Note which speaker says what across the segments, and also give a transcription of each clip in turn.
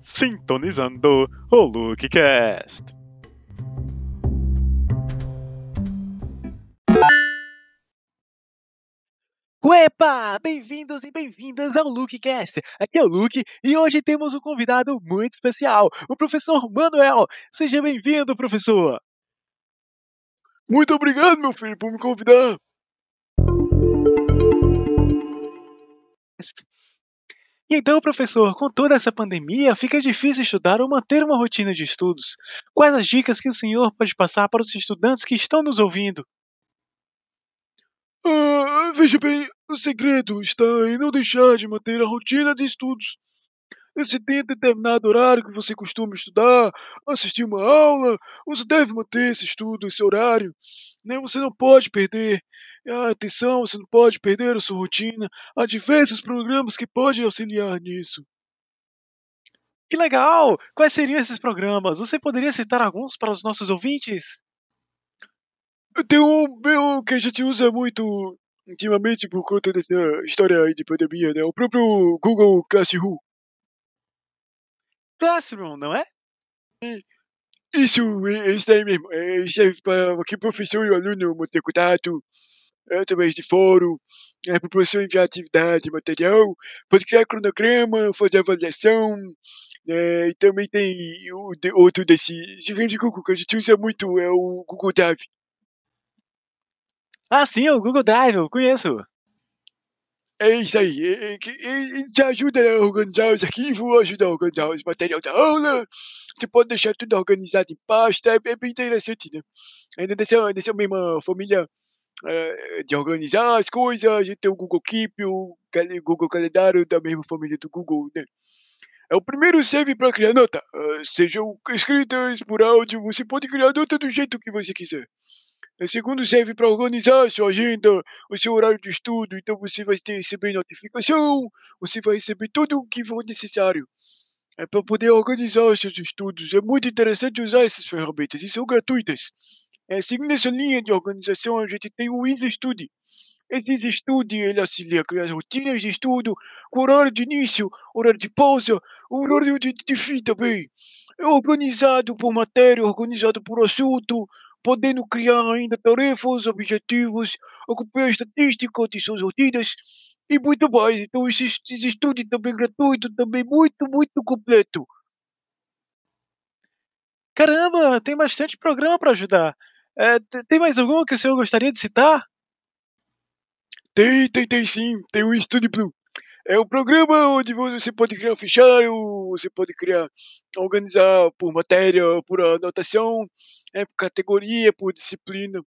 Speaker 1: Sintonizando o LukeCast. Uepa! Bem-vindos e bem-vindas ao LukeCast. Aqui é o Luke e hoje temos um convidado muito especial, o professor Manuel. Seja bem-vindo, professor.
Speaker 2: Muito obrigado, meu filho, por me convidar.
Speaker 1: E então, professor, com toda essa pandemia, fica difícil estudar ou manter uma rotina de estudos. Quais as dicas que o senhor pode passar para os estudantes que estão nos ouvindo?
Speaker 2: Ah, veja bem, o segredo está em não deixar de manter a rotina de estudos. Tem determinado horário que você costuma estudar, assistir uma aula, você deve manter esse estudo, esse horário. Né? Você não pode perder a atenção, você não pode perder a sua rotina. Há diversos programas que podem auxiliar nisso.
Speaker 1: Que legal! Quais seriam esses programas? Você poderia citar alguns para os nossos ouvintes?
Speaker 2: Tem um meu que a gente usa muito ultimamente por conta dessa história aí de pandemia, né? O próprio Google Classroom.
Speaker 1: Classroom, não é?
Speaker 2: Isso, é isso aí mesmo. É, para que professor e aluno manter contato através de fórum, é, para o professor enviar atividade, material, pode criar cronograma, fazer avaliação, é, e também tem o, de, outro desse gigante Google que a gente usa muito, é o Google Drive.
Speaker 1: Ah, sim, o Google Drive, eu conheço.
Speaker 2: É isso aí, te ajuda a organizar os arquivos, ajuda a organizar os materiais da aula, você pode deixar tudo organizado em pasta, é, é bem interessante, né? Ainda dessa, dessa mesma família é, de organizar as coisas, a gente tem o Google Keep, o Google Calendário da mesma família do Google, né? É o primeiro serve para criar nota, uh, sejam escritas por áudio, você pode criar nota do jeito que você quiser. Segundo serve para organizar sua agenda, o seu horário de estudo, então você vai receber notificação, você vai receber tudo o que for necessário é para poder organizar os seus estudos. É muito interessante usar essas ferramentas e são gratuitas. É, seguindo essa linha de organização, a gente tem o EasyStudy. Esse EasyStudy ele auxilia a criar rotinas de estudo, com horário de início, horário de pausa, horário de, de fim também. É organizado por matéria, organizado por assunto, podendo criar ainda tarefas, objetivos, acompanhar estatísticas de suas rotinas e muito mais. Então, esse, esse estudo também gratuito, também muito, muito completo.
Speaker 1: Caramba, tem bastante programa para ajudar. É, tem mais algum que o senhor gostaria de citar?
Speaker 2: Tem, tem, tem sim. Tem o Studio Blue. É um programa onde você pode criar um fichário, você pode criar, organizar por matéria, por anotação, é, por categoria, por disciplina.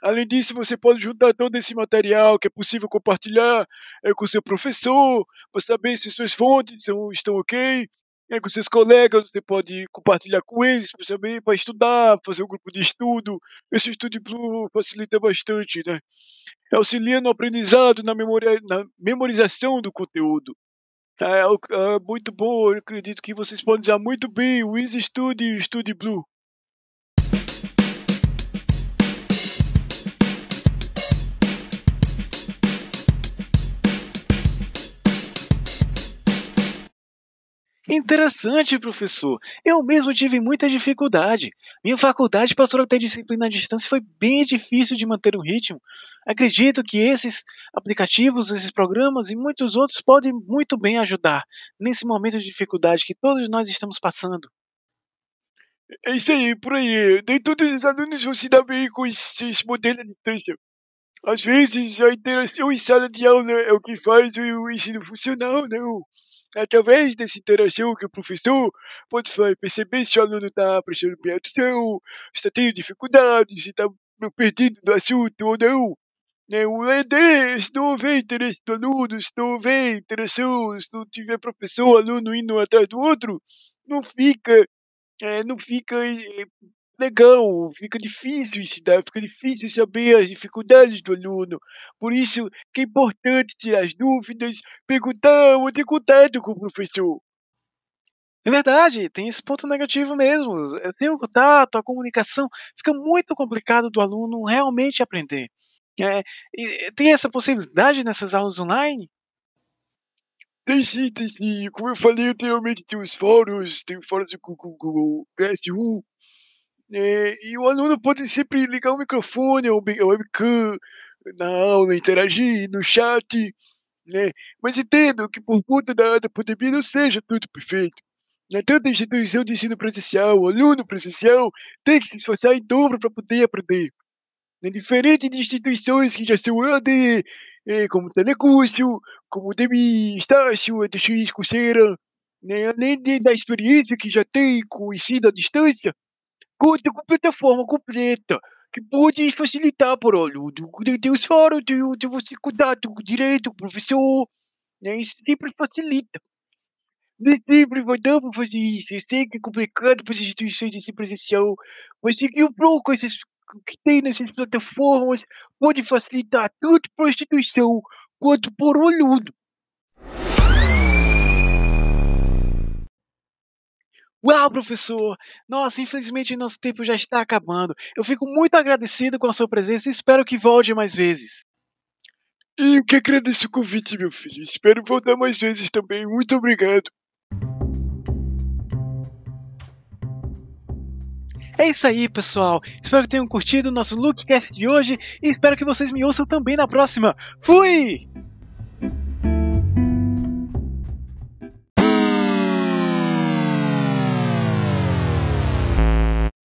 Speaker 2: Além disso, você pode juntar todo esse material que é possível compartilhar é, com seu professor, para saber se suas fontes são, estão ok. É, com seus colegas, você pode compartilhar com eles saber, para estudar, fazer um grupo de estudo. Esse estudo facilita bastante, né? Auxilia no aprendizado, na, na memorização do conteúdo. É, é, muito bom, eu acredito que vocês podem usar muito bem o Easy e o Study Blue.
Speaker 1: Interessante, professor. Eu mesmo tive muita dificuldade. Minha faculdade passou a ter disciplina à distância e foi bem difícil de manter o ritmo. Acredito que esses aplicativos, esses programas e muitos outros podem muito bem ajudar nesse momento de dificuldade que todos nós estamos passando.
Speaker 2: É isso aí, por aí. Nem todos os alunos vão se dar bem com esses modelos à distância. Às vezes, a interação em sala de aula é o que faz o ensino funcionar, não através dessa interação que o professor pode perceber se o aluno está prestando bem atenção, se está tendo dificuldades, se está perdido no assunto ou não. Né? O ED, se não houver interesse do aluno, se não houver interação, se não tiver professor, aluno indo atrás do outro, não fica, é, não fica é, legal, fica difícil ensinar, fica difícil saber as dificuldades do aluno. Por isso que é importante tirar as dúvidas, perguntar ou ter contato com o professor.
Speaker 1: É verdade, tem esse ponto negativo mesmo. Sem o contato, a comunicação, fica muito complicado do aluno realmente aprender. É, e, tem essa possibilidade nessas aulas online?
Speaker 2: Tem sim, tem sim. Como eu falei anteriormente, tem os fóruns, tem o fórum do Google PS1, é, e o aluno pode sempre ligar o microfone ou webcam na aula, interagir no chat, né? Mas entendo que por conta da, da pandemia não seja tudo perfeito. Né? Tanto a instituição de ensino presencial, o aluno presencial, tem que se esforçar em dobro para poder aprender. Né? Diferente de instituições que já são AD, é, como Telecurso, como Demi Estácio, EDX Coursera, né? além de, da experiência que já tem com o ensino à distância, conta com plataforma completa, que pode facilitar para o aluno. Tem os fóruns, tem, você contato direito com o professor, né? isso sempre facilita. Nem sempre vai dar para fazer isso. Eu sei que é complicado para as instituições de ensino presencial, mas seguir o bloco com essas que tem nessas plataformas pode facilitar tanto para a instituição quanto para o aluno.
Speaker 1: Uau, professor! Nossa, infelizmente nosso tempo já está acabando. Eu fico muito agradecido com a sua presença e espero que volte mais vezes.
Speaker 2: Eu que agradeço o convite, meu filho. Espero voltar mais vezes também. Muito obrigado.
Speaker 1: É isso aí, pessoal. Espero que tenham curtido o nosso Lookcast de hoje e espero que vocês me ouçam também na próxima. Fui!